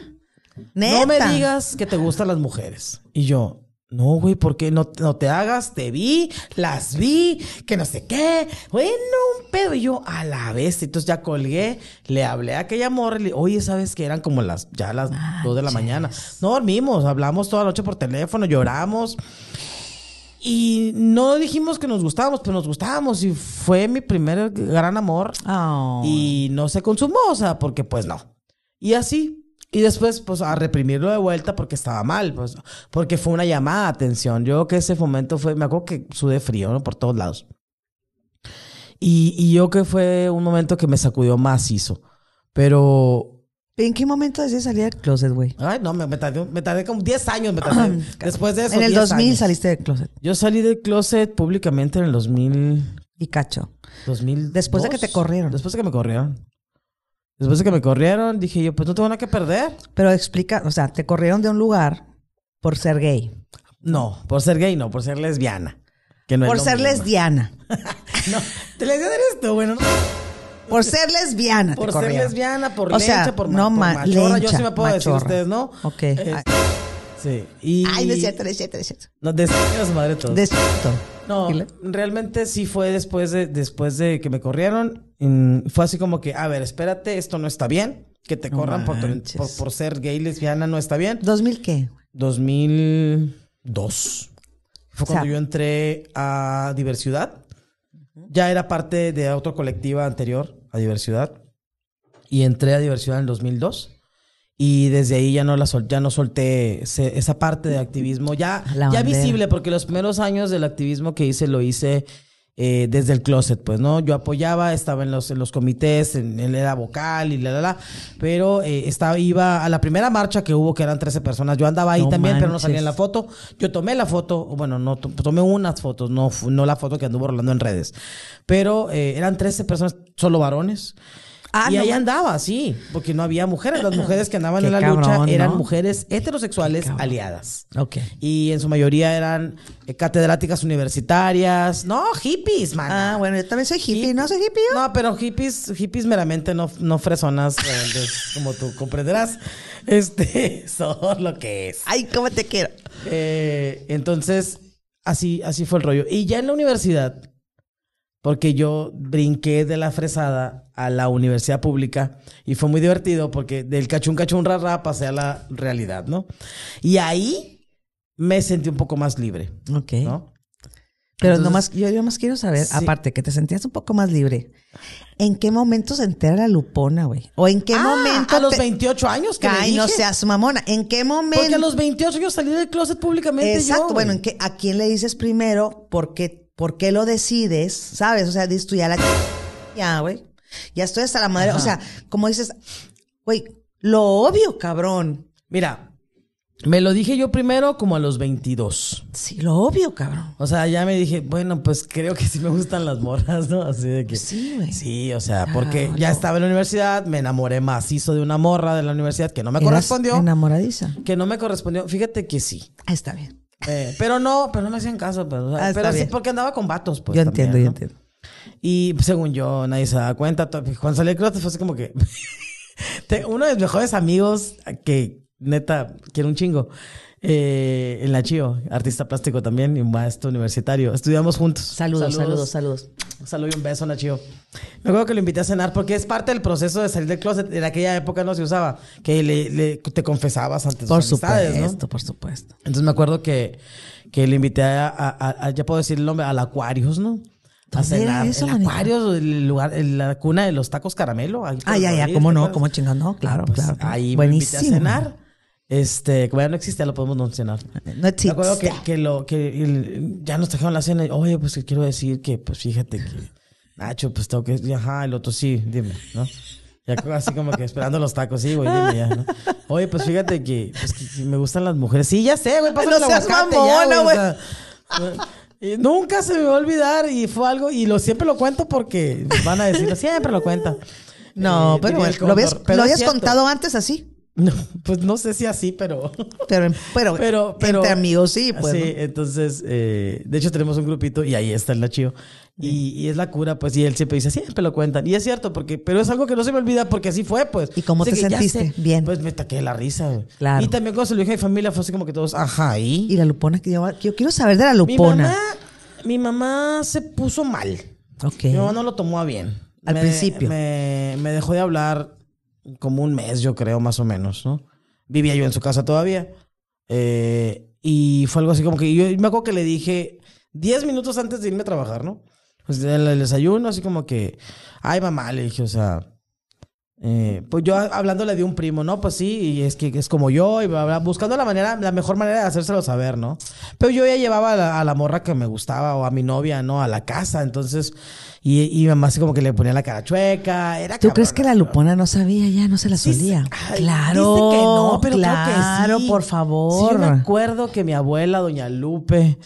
Neta. no me digas que te gustan las mujeres. Y yo, no, güey, ¿por qué no, no te hagas? Te vi, las vi, que no sé qué. Bueno, un pedo. Y yo, a la vez. Entonces ya colgué, le hablé a aquella morra y le oye, ¿sabes que Eran como las, ya las dos de la mañana. No dormimos, hablamos toda la noche por teléfono, lloramos. Y no dijimos que nos gustábamos, pero nos gustábamos. Y fue mi primer gran amor. Oh. Y no se consumó, o sea, porque pues no. Y así. Y después, pues, a reprimirlo de vuelta porque estaba mal, pues, porque fue una llamada de atención. Yo creo que ese momento fue, me acuerdo que sudé frío, ¿no? Por todos lados. Y, y yo que fue un momento que me sacudió macizo. Pero, ¿En qué momento decidiste salir del closet, güey? ay, no, me, me tardé, me tardé como 10 años, me tardé. Después de eso, En el 10 2000 años. saliste del closet. Yo salí del closet públicamente en el 2000. Y cacho. 2000 Después de que te corrieron. Después de que me corrieron. Después de que me corrieron, dije yo, pues no tengo nada que perder. Pero explica, o sea, te corrieron de un lugar por ser gay. No, por ser gay, no, por ser lesbiana. Que no por ser mismo. lesbiana. No, te lesbiana eres tú, bueno, no. Por ser lesbiana. te Por ser corrieron. lesbiana, por O lencha, sea, por, no ma- por machorra. yo sí lencha, me puedo decir, machorra. ustedes no. Ok. Eh, sí. Y... Ay, no es cierto, no es cierto, no es cierto. No, de su madre todos. De cierto. No, realmente sí fue después de, después de que me corrieron. fue así como que, a ver, espérate, esto no está bien. Que te No corran por, por, por ser gay, lesbiana, no está bien. ¿2000 qué? 2002. Fue O sea- cuando yo entré a Diversidad. Ya era parte de otro colectiva anterior a Diversidad. Y entré a Diversidad en el 2002. Y desde ahí ya no, la sol- ya no solté ese- esa parte de activismo. Ya, ya visible, porque los primeros años del activismo que hice lo hice eh, desde el closet, pues, ¿no? Yo apoyaba, estaba en los, en los comités, en, él era vocal y la, la, la. Pero eh, estaba, iba a la primera marcha que hubo, que eran 13 personas. Yo andaba ahí No también, pero no salía en la foto. Yo tomé la foto, bueno, no to- tomé unas fotos, no, no la foto que anduvo rolando en redes. Pero eh, eran 13 personas, solo varones. Ah, y no ahí andaba, sí, porque no había mujeres. Las mujeres que andaban Qué en la cabrón, lucha eran ¿no? mujeres heterosexuales aliadas. Ok. Y en su mayoría eran eh, catedráticas universitarias. No, hippies, man. Ah, bueno, yo también soy hippie. Hip- ¿No soy hippie yo? No, pero hippies, hippies meramente no, no fresonas, rebeldes, como tú comprenderás. Este, son lo que es. Ay, cómo te quiero. Eh, entonces, así, así fue el rollo. Y ya en la universidad, porque yo brinqué de la fresada a la universidad pública y fue muy divertido porque del cachún cachún rara pasé a la realidad, ¿no? Y ahí me sentí un poco más libre, Ok. ¿no? Pero Entonces- nomás, yo, yo más quiero saber, Sí. aparte que te sentías un poco más libre, ¿en qué momento se entera la lupona, güey? ¿O en qué Ah, momento a los te- 28 años que Ay, no seas mamona. ¿En qué momento? Porque a los 28 años salí del closet públicamente Exacto, yo, bueno, güey. ¿en qué, ¿a quién le dices primero? ¿Por qué, por qué lo decides? ¿Sabes? O sea, dices tú ya la... Ya, güey. Ya estoy hasta la madre. O sea, como dices, güey, lo obvio, cabrón. Mira, me lo dije yo primero como a los 22. Sí, lo obvio, cabrón. O sea, ya me dije, bueno, pues creo que sí me gustan las morras, ¿no? Así de que. Sí, güey. Sí, o sea, porque ya estaba en la universidad, me enamoré macizo de una morra de la universidad que no me Eras correspondió. enamoradiza. Que no me correspondió. Fíjate que sí. Está bien. Eh, pero no, pero no me hacían caso, pues, o sea, Ah, pero sí bien. porque andaba con vatos, pues. yo también, entiendo, yo entiendo. Y según yo, nadie se da cuenta. Salí del closet fue así como que. Uno de mis mejores amigos, que neta, quiero un chingo. Eh, en la Chio, artista plástico también y maestro universitario. Estudiamos juntos. Saludos, saludos, saludos. Un saludo y un beso, Nachio. Me acuerdo que lo invité a cenar porque es parte del proceso de salir del closet. En aquella época no se usaba, que le, le- te confesabas ante tus Por supuesto, por supuesto. Entonces me acuerdo que, que le invité a, a- a- a- ya puedo decir el nombre, al Aquarius, ¿no? A ¿Dónde era cenar. eso, el manita? acuario, el lugar, el- la cuna de los tacos caramelo. ahí Ah, ya, ya, cómo ¿te no, cómo chingón, no, claro, Pues, claro. claro. Ahí me invité a Buenísimo. cenar. Este, como ya no existe, ya lo podemos no cenar. No Me existe. acuerdo que, que lo, que el- ya nos trajeron la cena y, oye, pues que quiero decir que, pues fíjate que, Nacho, pues tengo que, ajá, el otro sí, dime, ¿no? Ya así como que esperando los tacos, sí, güey, dime ya, ¿no? Oye, pues fíjate que, pues, que, me gustan las mujeres. Sí, ya sé, güey, pásame No seas mamona, güey. y nunca se me va a olvidar y fue algo, y lo siempre lo cuento porque van a decirlo, siempre lo cuenta. No, Eh, pero bueno, lo habías, pero lo habías contado antes así. No, pues no sé si así, pero... Pero, pero, Pero, pero entre amigos sí, pues. Sí, ¿no? entonces, eh, de hecho tenemos un grupito y ahí está el Nachío. Y, y es la cura, pues, y él siempre dice, siempre lo cuentan. Y es cierto, porque, pero es algo que no se me olvida porque así fue, pues. ¿Y cómo Así te sentiste? sé. Bien. Pues me taqué la risa. Claro. Y también cuando se lo dije a mi familia fue así como que todos, ajá, ¿y? Y la lupona, que yo, yo quiero saber de la mi lupona. mamá, mi mamá se puso mal. Ok. Mi mamá no lo tomó a bien. Al Me- principio. Me, me dejó de hablar como un mes, yo creo, más o menos, ¿no? Vivía yo en su casa todavía. Eh, y fue algo así como que yo me acuerdo que le dije 10 minutos antes de irme a trabajar, ¿no? Pues el, el desayuno, así como que, ay mamá, le dije, o sea, eh, pues yo hablándole de un primo, ¿no? Pues sí, y es que es como yo, y bla, bla, buscando la manera, la mejor manera de hacérselo saber, ¿no? Pero yo ya llevaba a la, a la morra que me gustaba o a mi novia, ¿no? A la casa, entonces, y, y mamá así como que le ponía la cara chueca, era ¿Tú crees que la lupona no sabía ya? No se la Sí, solía. ay, claro. dice que no, pero claro, claro, que sí. por Sí, favor. yo me acuerdo que mi abuela, doña Lupe,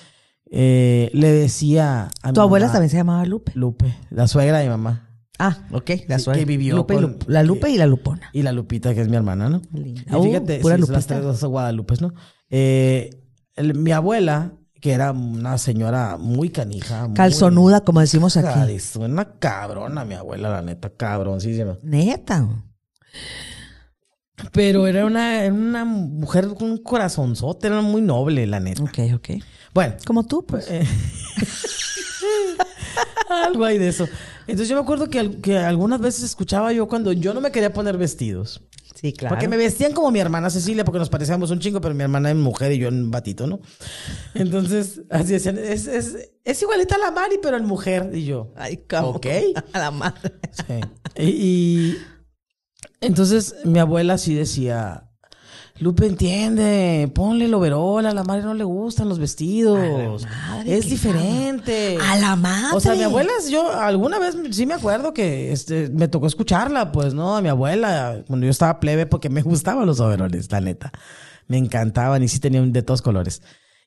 eh, le decía a mi tu abuela mamá- también se llamaba Lupe. Lupe, la suegra de mi mamá. Ah, ok. La Sí, que vivió Lupe con- la Lupe y la Lupona. Y la Lupita, que es mi hermana, ¿no? Linda. Y Uh, fíjate, pura sí, las tres dos Guadalupes, ¿no? Eh, el- mi abuela, que era una señora muy canija. muy- Calzonuda, como decimos aquí. Una cabrona, mi abuela, la neta, cabroncísima. Neta. Pero era una, era una mujer con un corazonzote, era muy noble, la neta. Ok, ok. Bueno, Como tú, pues. eh, algo hay de eso. Entonces yo me acuerdo que, al- que algunas veces escuchaba yo cuando yo no me quería poner vestidos. sí, claro. Porque me vestían como mi hermana Cecilia, porque nos parecíamos un chingo, pero mi hermana es mujer y yo en batito, ¿no? Entonces, así decían, es, es, es igualita a la Mari, pero en mujer. Y yo, Ay, cabrón. Ok. A la madre. sí. Y, y entonces mi abuela sí decía, Lupe entiende, ponle el overol, a la Mari no le gustan los vestidos. madre, es diferente. A la madre. O sea, mi abuela, yo alguna vez sí me acuerdo que este, me tocó escucharla, pues, ¿no? A mi abuela, cuando yo estaba plebe, porque me gustaban los overoles, la neta. Me encantaban y sí tenían de todos colores.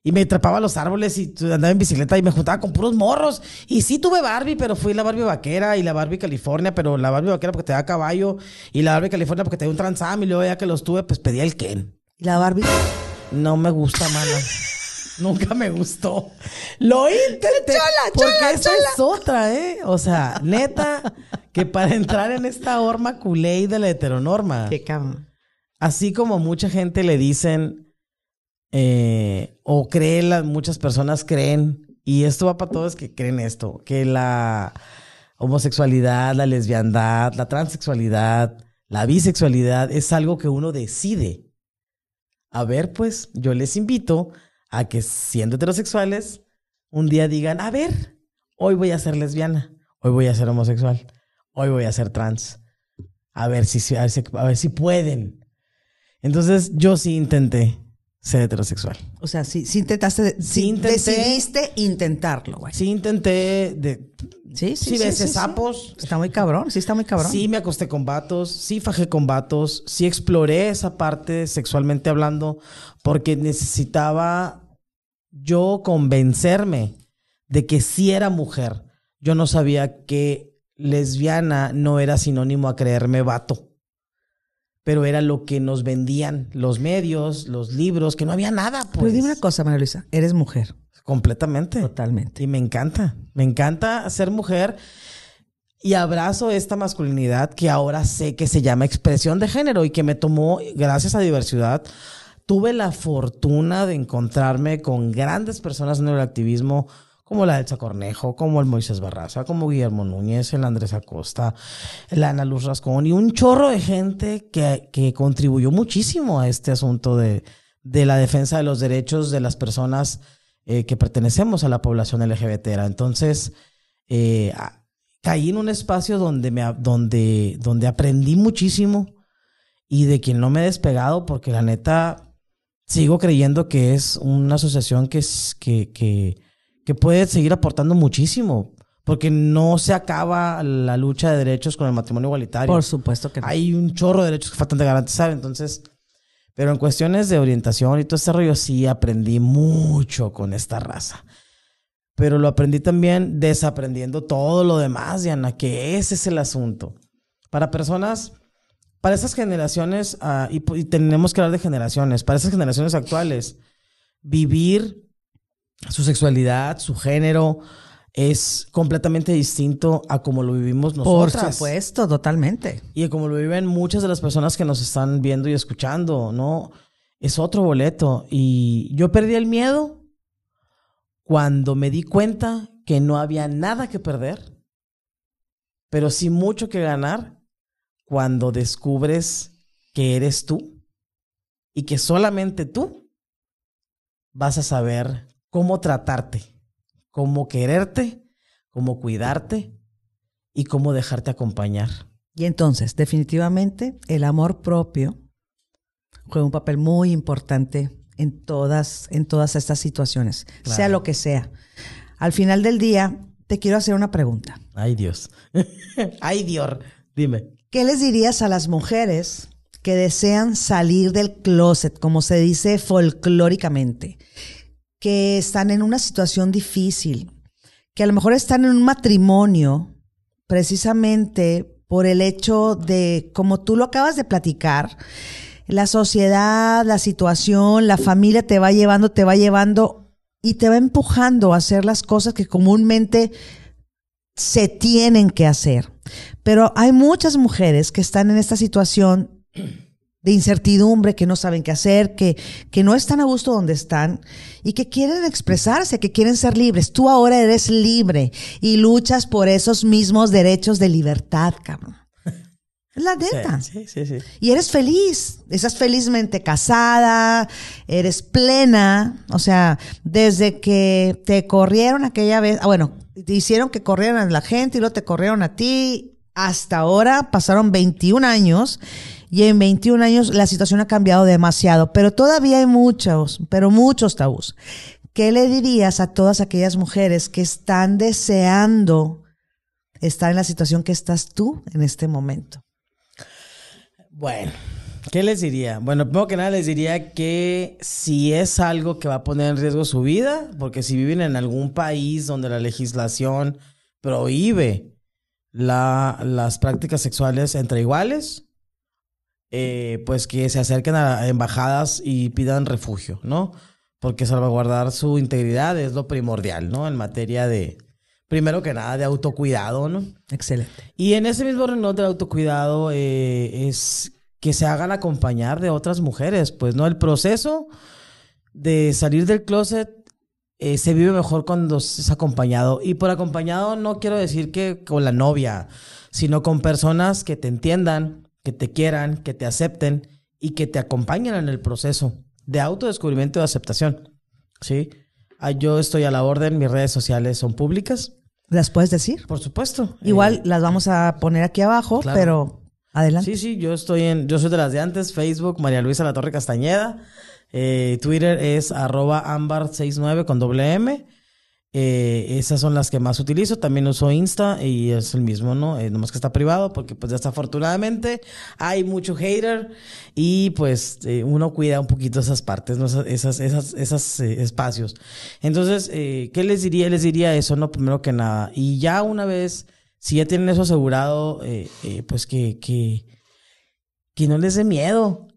Y me trepaba a los árboles y andaba en bicicleta y me juntaba con puros morros. Y sí tuve Barbie, pero fui la Barbie vaquera y la Barbie California, pero la Barbie vaquera porque te da caballo y la Barbie California porque te da un transam y luego ya que los tuve, pues pedía el Ken. ¿Y la Barbie? No me gusta, mano. Nunca me gustó. Lo intenté. porque esa es otra, ¿eh? O sea, neta, que para entrar en esta horma culé de la heteronorma, Qué cabrón. así como mucha gente le dicen, eh, o creen, las, muchas personas creen, y esto va para todos que creen esto, que la homosexualidad, la lesbiandad, la transexualidad, la bisexualidad es algo que uno decide. A ver, pues, yo les invito a que siendo heterosexuales, un día digan, a ver, hoy voy a ser lesbiana, hoy voy a ser homosexual, hoy voy a ser trans. A ver si, a ver si, a ver si pueden. Entonces, yo sí intenté ser heterosexual. O sea, sí, sí intentaste, sí, Sí intenté. decidiste intentarlo, güey. Sí intenté de... Sí, Sí, besé sapos. Está muy cabrón, sí está muy cabrón. Sí me acosté con vatos, sí fajé con vatos, sí exploré esa parte sexualmente hablando porque necesitaba yo convencerme de que sí era mujer. Yo no sabía que lesbiana no era sinónimo a creerme vato. Pero era lo que nos vendían los medios, los libros, que no había nada, pues. Pero dime una cosa, María Luisa, eres mujer. Completamente. Totalmente. Y me encanta, me encanta ser mujer y abrazo esta masculinidad que ahora sé que se llama expresión de género y que me tomó, gracias a diversidad, tuve la fortuna de encontrarme con grandes personas en el activismo como la Elsa Cornejo, como el Moisés Barraza, como Guillermo Núñez, el Andrés Acosta, la Ana Luz Rascón y un chorro de gente que, que contribuyó muchísimo a este asunto de, de la defensa de los derechos de las personas eh, que pertenecemos a la población LGBT. Entonces, eh, caí en un espacio donde, me, donde, donde aprendí muchísimo y de quien no me he despegado porque la neta sigo creyendo que es una asociación que, que, que, que puede seguir aportando muchísimo porque no se acaba la lucha de derechos con el matrimonio igualitario. Por supuesto que no. Hay un chorro de derechos que faltan de garantizar, entonces... Pero en cuestiones de orientación y todo este rollo sí aprendí mucho con esta raza. Pero lo aprendí también desaprendiendo todo lo demás, Diana, que ese es el asunto. Para personas, para esas generaciones, ah, y, y tenemos que hablar de generaciones, para esas generaciones actuales, vivir su sexualidad, su género, es completamente distinto a como lo vivimos Por nosotros. supuesto, totalmente. Y como lo viven muchas de las personas que nos están viendo y escuchando, ¿no? Es otro boleto. Y yo perdí el miedo cuando me di cuenta que no había nada que perder, pero sí mucho que ganar cuando descubres que eres tú y que solamente tú vas a saber cómo tratarte, cómo quererte, cómo cuidarte y cómo dejarte acompañar. Y entonces, definitivamente, el amor propio juega un papel muy importante en todas, en todas estas situaciones, Claro. sea lo que sea. Al final del día, te quiero hacer una pregunta. Ay, Dios. Ay, Dios. Dime. ¿Qué les dirías a las mujeres que desean salir del closet, como se dice folclóricamente, que están en una situación difícil, que a lo mejor están en un matrimonio precisamente por el hecho de, como tú lo acabas de platicar, la sociedad, la situación, la familia te va llevando, te va llevando y te va empujando a hacer las cosas que comúnmente se tienen que hacer. Pero hay muchas mujeres que están en esta situación de incertidumbre, que no saben qué hacer, que, que no están a gusto donde están y que quieren expresarse, que quieren ser libres. Tú ahora eres libre y luchas por esos mismos derechos de libertad, cabrón. Es la neta. Sí, sí, sí. Y eres feliz, estás felizmente casada, eres plena, o sea, desde que te corrieron aquella vez, ah, bueno, te hicieron que corrieran a la gente y luego te corrieron a ti, hasta ahora pasaron 21 años y en 21 años la situación ha cambiado demasiado, pero todavía hay muchos, pero muchos tabús. ¿Qué le dirías a todas aquellas mujeres que están deseando estar en la situación que estás tú en este momento? Bueno, ¿qué les diría? Bueno, primero que nada les diría que si es algo que va a poner en riesgo su vida, porque si viven en algún país donde la legislación prohíbe la- las prácticas sexuales entre iguales, eh, pues que se acerquen a embajadas y pidan refugio, ¿no? Porque salvaguardar su integridad es lo primordial, ¿no? En materia de, primero que nada, de autocuidado, ¿no? Excelente. Y en ese mismo renglón del autocuidado eh, es que se hagan acompañar de otras mujeres, pues, ¿no? El proceso de salir del closet eh, se vive mejor cuando es acompañado. Y por acompañado no quiero decir que con la novia, sino con personas que te entiendan, que te quieran, que te acepten y que te acompañen en el proceso de autodescubrimiento y de aceptación. ¿Sí? Ah, Yo estoy a la orden, mis redes sociales son públicas. ¿Las puedes decir? Por supuesto. Igual Eh, las vamos a poner aquí abajo, claro. pero adelante. sí, sí, yo estoy en, yo soy de las de antes, Facebook, María Luisa La Torre Castañeda, eh, Twitter es arroba ámbar69 con doble M. Eh, esas son las que más utilizo. También uso Insta y es el mismo, ¿no? Eh, nomás que está privado porque pues desafortunadamente hay mucho hater y pues eh, uno cuida un poquito esas partes, ¿no? Esas, esas, esas, eh, espacios. Entonces, ¿qué les diría? Les diría eso, ¿no? Primero que nada. Y ya una vez, si ya tienen eso asegurado, pues que, que, que no les dé miedo.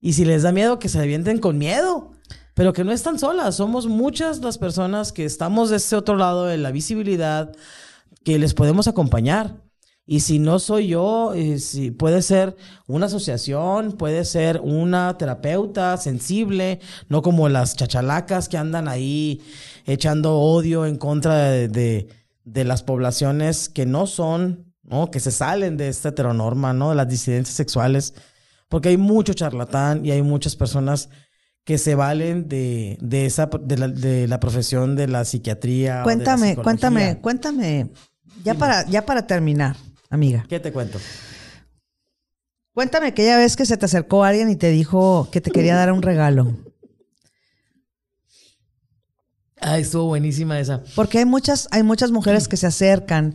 Y si les da miedo, que se avienten con miedo. Pero que no están solas. Somos muchas las personas que estamos de este otro lado de la visibilidad que les podemos acompañar. Y si no soy yo, eh, si puede ser una asociación, puede ser una terapeuta sensible, no como las chachalacas que andan ahí echando odio en contra de, de, de las poblaciones que no son, ¿no? Que se salen de esta heteronorma, ¿no? De las disidencias sexuales. Porque hay mucho charlatán y hay muchas personas que se valen de, de esa de la, de la profesión de la psiquiatría. o de la Cuéntame, cuéntame, cuéntame. Ya para, ya para terminar, amiga. ¿Qué te cuento? Cuéntame aquella vez que se te acercó alguien y te dijo que te quería dar un regalo. Ay, estuvo buenísima esa. Porque hay muchas, hay muchas mujeres que se acercan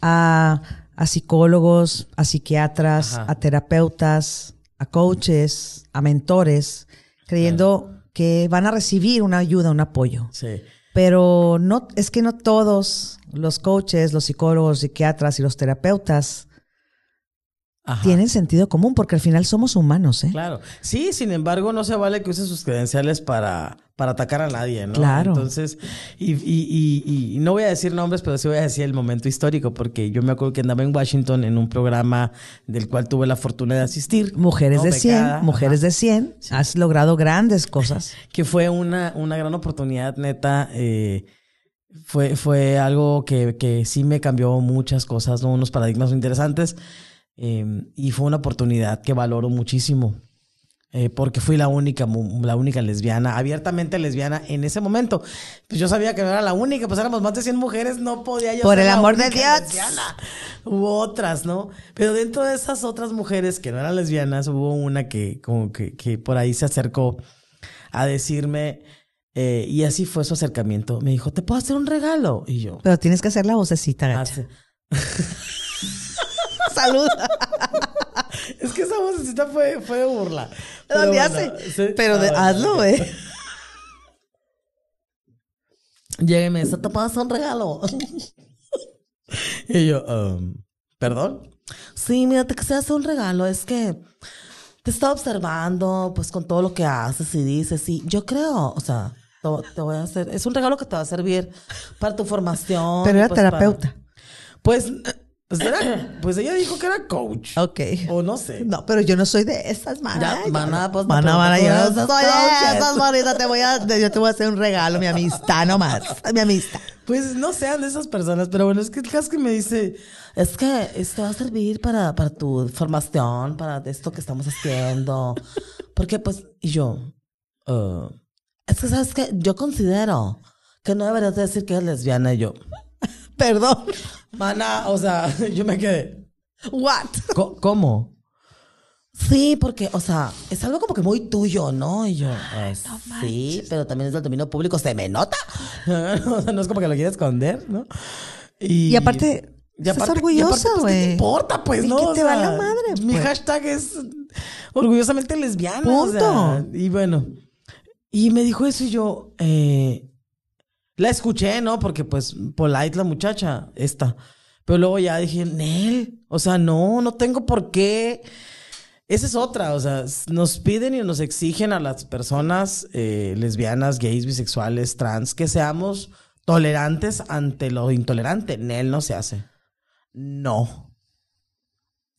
a, a psicólogos, a psiquiatras, Ajá. a terapeutas, a coaches, a mentores, creyendo que van a recibir una ayuda, un apoyo. Sí. Pero no, es que no todos los coaches, los psicólogos, psiquiatras y los terapeutas Ajá. tienen sentido común, porque al final somos humanos, ¿eh? Claro. Sí, sin embargo, no se vale que use sus credenciales para, para atacar a nadie, ¿no? Claro. Entonces, y, y, y, y no voy a decir nombres, pero sí voy a decir el momento histórico, porque yo me acuerdo que andaba en Washington en un programa del cual tuve la fortuna de asistir. Mujeres ¿no? de 100, Becada, mujeres ajá. de 100, has logrado grandes cosas. que fue una, una gran oportunidad, neta. eh, fue, fue algo que, que sí me cambió muchas cosas, ¿no? Unos paradigmas muy interesantes. Eh, y fue una oportunidad que valoro muchísimo. eh, porque fui la única, la única lesbiana, abiertamente lesbiana en ese momento. Pues yo sabía que no era la única, pues éramos más de 100 mujeres, no podía yo Por ser el la amor de única Dios. lesbiana. Hubo otras, ¿no? Pero dentro de esas otras mujeres que no eran lesbianas, hubo una que como que, que por ahí se acercó a decirme, eh, y así fue su acercamiento. Me dijo, ¿te puedo hacer un regalo? Y yo, Pero tienes que hacer la vocecita, gacha. "Hace". Salud. Es que esa vocecita fue, fue de burla. Pero bueno, hace. sí. Pero de- hazlo, eh. Llega y me dice, ¿te puedo hacer un regalo? y yo, um, ¿perdón? Sí, mira, te quisiera hacer un regalo. Es que te estaba observando, pues, con todo lo que haces y dices. Y yo creo, o sea, te, voy a hacer... Es un regalo que te va a servir para tu formación. Pero era pues, para- terapeuta. Pues, pues, era- pues ella dijo que era coach. Ok. O no sé. No, pero yo no soy de esas, mana. Ya, Yo mana, pues, mana, yo no soy coaches. de esas, manita. Te voy a, yo te voy a hacer un regalo, mi amistad nomás. Mi amistad. Pues no sean de esas personas, pero bueno, es que el caso que me dice, es que esto va a servir para, para tu formación, para esto que estamos haciendo. Porque pues, y yo, "Ah, es que sabes que yo considero que no deberías de decir que eres lesbiana y yo, Perdón. mana, o sea, yo me quedé, What? "Co- ¿cómo? Sí, porque, o sea, es algo como que muy tuyo, ¿no? Y yo, "Ah, sí, pero también es del dominio público, se me nota. o sea, no es como que lo quieres esconder, ¿no? Y aparte, estás orgullosa, pues, ¿qué güey. te importa, pues, Y no? que O te sea, valga madre, Mi pues. hashtag es orgullosamente lesbiana. o sea, Punto. y bueno, y me dijo eso y yo, eh, la escuché, ¿no? Porque pues polite la muchacha, esta. Pero luego ya dije, Nel, o sea, no, no tengo por qué. Esa es otra, o sea, nos piden y nos exigen a las personas eh, lesbianas, gays, bisexuales, trans, que seamos tolerantes ante lo intolerante. Nel no se hace. No.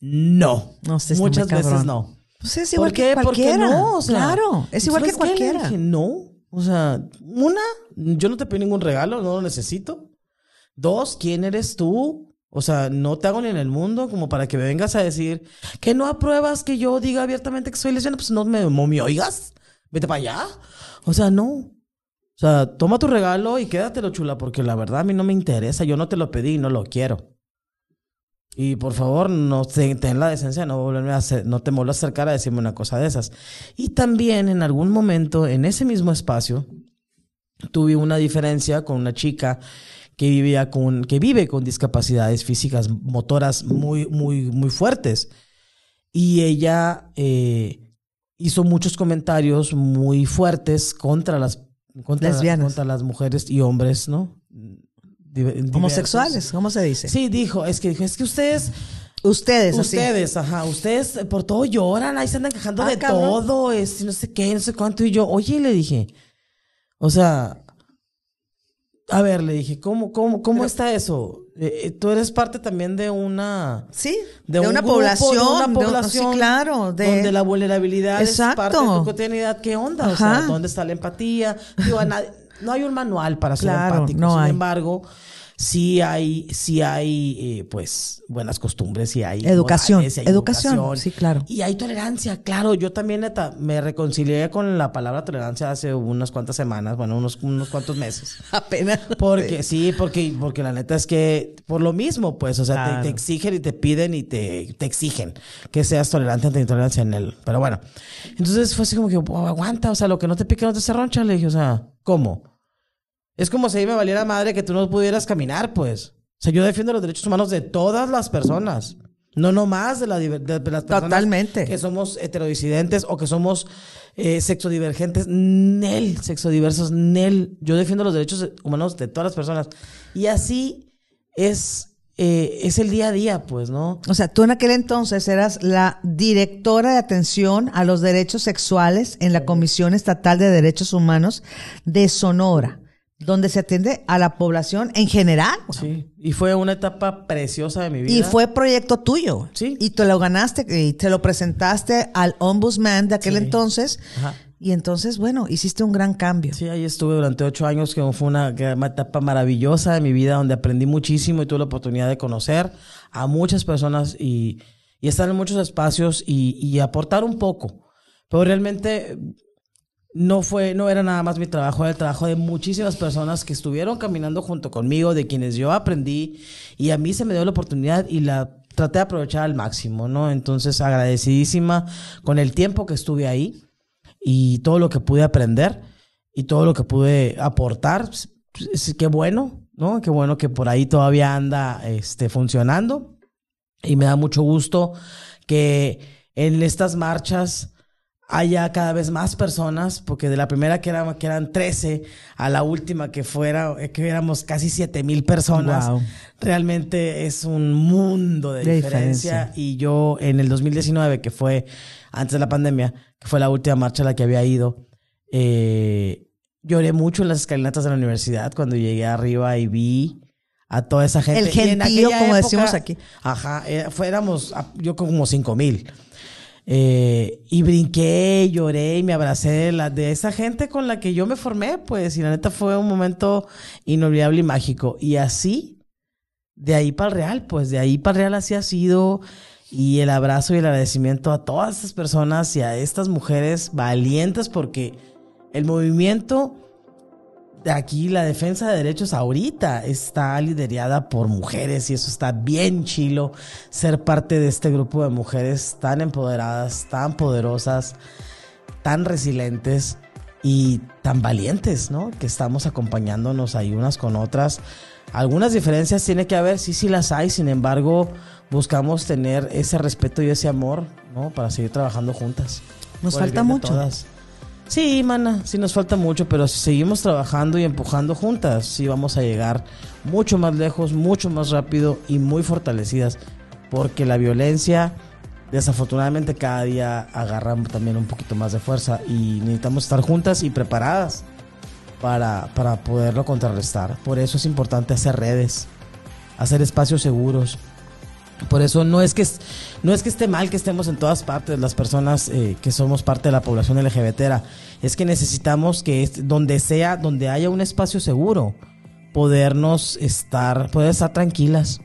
No. No sé, Muchas veces no. Pues es igual ¿Por qué? que cualquiera. Porque no, o sea, claro, es igual que cualquiera. dije, no, o sea, una, yo no te pido ningún regalo, no lo necesito. Dos, ¿quién eres tú? O sea, no te hago ni en el mundo como para que me vengas a decir que no apruebas que yo diga abiertamente que soy lesbiana, pues no me, me oigas, vete para allá. O sea, no. O sea, toma tu regalo y quédatelo chula, porque la verdad a mí no me interesa, yo no te lo pedí y no lo quiero. Y por favor, no te- ten la decencia de no volverme a hacer, no te vuelvas a acercar a decirme una cosa de esas. Y también en algún momento, en ese mismo espacio, tuve una diferencia con una chica que vivía con, que vive con discapacidades físicas motoras muy, muy, muy fuertes. Y ella eh, hizo muchos comentarios muy fuertes contra las, contra, Lesbianas. contra las mujeres y hombres, ¿no? Diversos. Homosexuales, ¿cómo se dice? Sí, dijo, es que dijo, es que ustedes, Ustedes, así. ustedes, ajá, ustedes por todo lloran, ahí se andan quejando Ah, de cabrón. todo, es no sé qué, no sé cuánto, y yo, oye, le dije, o sea, a ver, le dije, ¿cómo, cómo, cómo está eso? Eh, eh, tú eres parte también de una... Sí, De, de, un una grupo, población. de una de población sí, claro. De, donde la vulnerabilidad Exacto. es parte de tu cotidianidad. ¿Qué onda? O sea. ¿dónde está la empatía? Digo, a nadie- no hay un manual para ser Claro, empático. no Sin hay. embargo, sí hay, sí hay, eh, pues, buenas costumbres, sí hay Educación, sí hay educación, sí, claro. Y hay tolerancia, claro. Yo también, neta, me reconcilié con la palabra tolerancia hace unas cuantas semanas, bueno, unos, unos cuantos meses. Apenas. Porque sí, porque, porque la neta es que por lo mismo, pues, o sea, te- exigen y te piden y te, te exigen que seas tolerante ante intolerancia en él. Pero bueno, entonces fue así como que, "Oh, aguanta, o sea, lo que no te pique no te cerroncha. Le dije, o sea, ¿cómo? Es como si a mí me valiera madre que tú no pudieras caminar, pues. O sea, yo defiendo los derechos humanos de todas las personas. No nomás de, la, de las personas Totalmente. que somos heterodisidentes o que somos eh, sexodivergentes. Nel, sexodiversos, Nel. Yo defiendo los derechos humanos de todas las personas. Y así es, eh, es el día a día, pues, ¿no? O sea, tú en aquel entonces eras la directora de atención a los derechos sexuales en la Comisión Estatal de Derechos Humanos de Sonora, donde se atiende a la población en general. Sí. Y fue una etapa preciosa de mi vida. Y fue proyecto tuyo. Sí. Y te lo ganaste y te lo presentaste al ombudsman de aquel Sí. entonces. Ajá. Y entonces, bueno, hiciste un gran cambio. Sí, ahí estuve durante ocho años, que fue una, etapa maravillosa de mi vida, donde aprendí muchísimo y tuve la oportunidad de conocer a muchas personas y, y estar en muchos espacios y, y aportar un poco. Pero realmente no fue, no era nada más mi trabajo, era el trabajo de muchísimas personas que estuvieron caminando junto conmigo, de quienes yo aprendí, y a mí se me dio la oportunidad y la traté de aprovechar al máximo, ¿no? Entonces, agradecidísima con el tiempo que estuve ahí y todo lo que pude aprender y todo lo que pude aportar. pues, pues, qué bueno, ¿no? Qué bueno que por ahí todavía anda este, funcionando. Y me da mucho gusto que en estas marchas haya cada vez más personas, porque de la primera que, era, que eran 13 a la última que fuera, eh, que éramos casi 7 mil personas, Wow. realmente es un mundo de, De diferencia. diferencia. Y yo en el 2019, que fue antes de la pandemia, que fue la última marcha a la que había ido, eh, lloré mucho en las escalinatas de la universidad cuando llegué arriba y vi a toda esa gente. El gentío, como decimos aquí. Ajá, eh, fuéramos, a- yo como cinco mil. Eh, y brinqué, lloré y me abracé de, la, de esa gente con la que yo me formé, pues, y la neta fue un momento inolvidable y mágico. Y así, de ahí para el real, pues, de ahí para el real así ha sido. Y el abrazo y el agradecimiento a todas estas personas y a estas mujeres valientes, porque el movimiento de aquí, la defensa de derechos ahorita está liderada por mujeres y eso está bien chilo, ser parte de este grupo de mujeres tan empoderadas, tan poderosas, tan resilientes y tan valientes, ¿no? Que estamos acompañándonos ahí unas con otras. Algunas diferencias tiene que haber, sí, sí las hay, sin embargo, buscamos tener ese respeto y ese amor, ¿no? Para seguir trabajando juntas. Nos falta mucho. todas. Sí, mana, sí nos falta mucho, pero si seguimos trabajando y empujando juntas, sí vamos a llegar mucho más lejos, mucho más rápido y muy fortalecidas, porque la violencia desafortunadamente cada día agarra también un poquito más de fuerza y necesitamos estar juntas y preparadas para, para poderlo contrarrestar. Por eso es importante hacer redes, hacer espacios seguros, por eso no es que no es que esté mal que estemos en todas partes las personas eh, que somos parte de la población LGBT, es que necesitamos que es- donde sea, donde haya un espacio seguro, podernos estar, poder estar tranquilas,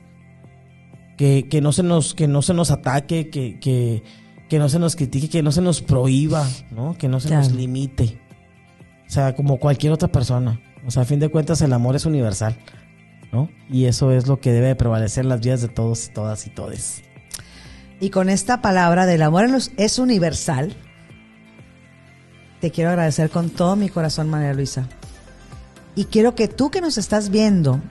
que, que no se nos, que no se nos ataque, que, que, que no se nos critique, que no se nos prohíba, ¿no? Que no se nos limite. O sea, como cualquier otra persona. O sea, a fin de cuentas el amor es universal. Y eso es lo que debe de prevalecer las vidas de todos, todas y todes. Y con esta palabra del amor es universal, te quiero agradecer con todo mi corazón, María Luisa. Y quiero que tú que nos estás viendo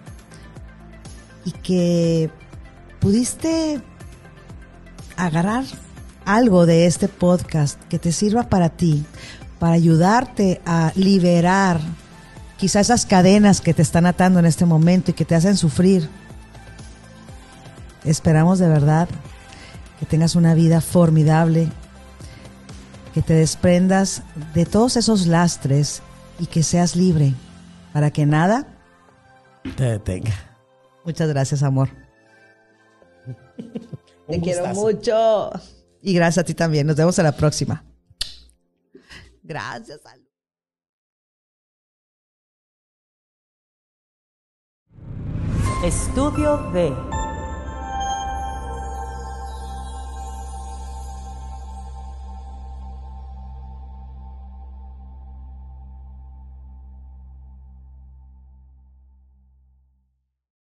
y que pudiste agarrar algo de este podcast que te sirva para ti, para ayudarte a liberar quizás esas cadenas que te están atando en este momento y que te hacen sufrir. Esperamos de verdad que tengas una vida formidable, que te desprendas de todos esos lastres y que seas libre para que nada. Te detenga. Muchas gracias, amor. Te quiero mucho. Y gracias a ti también. Nos vemos a la próxima. Gracias. Estudio D.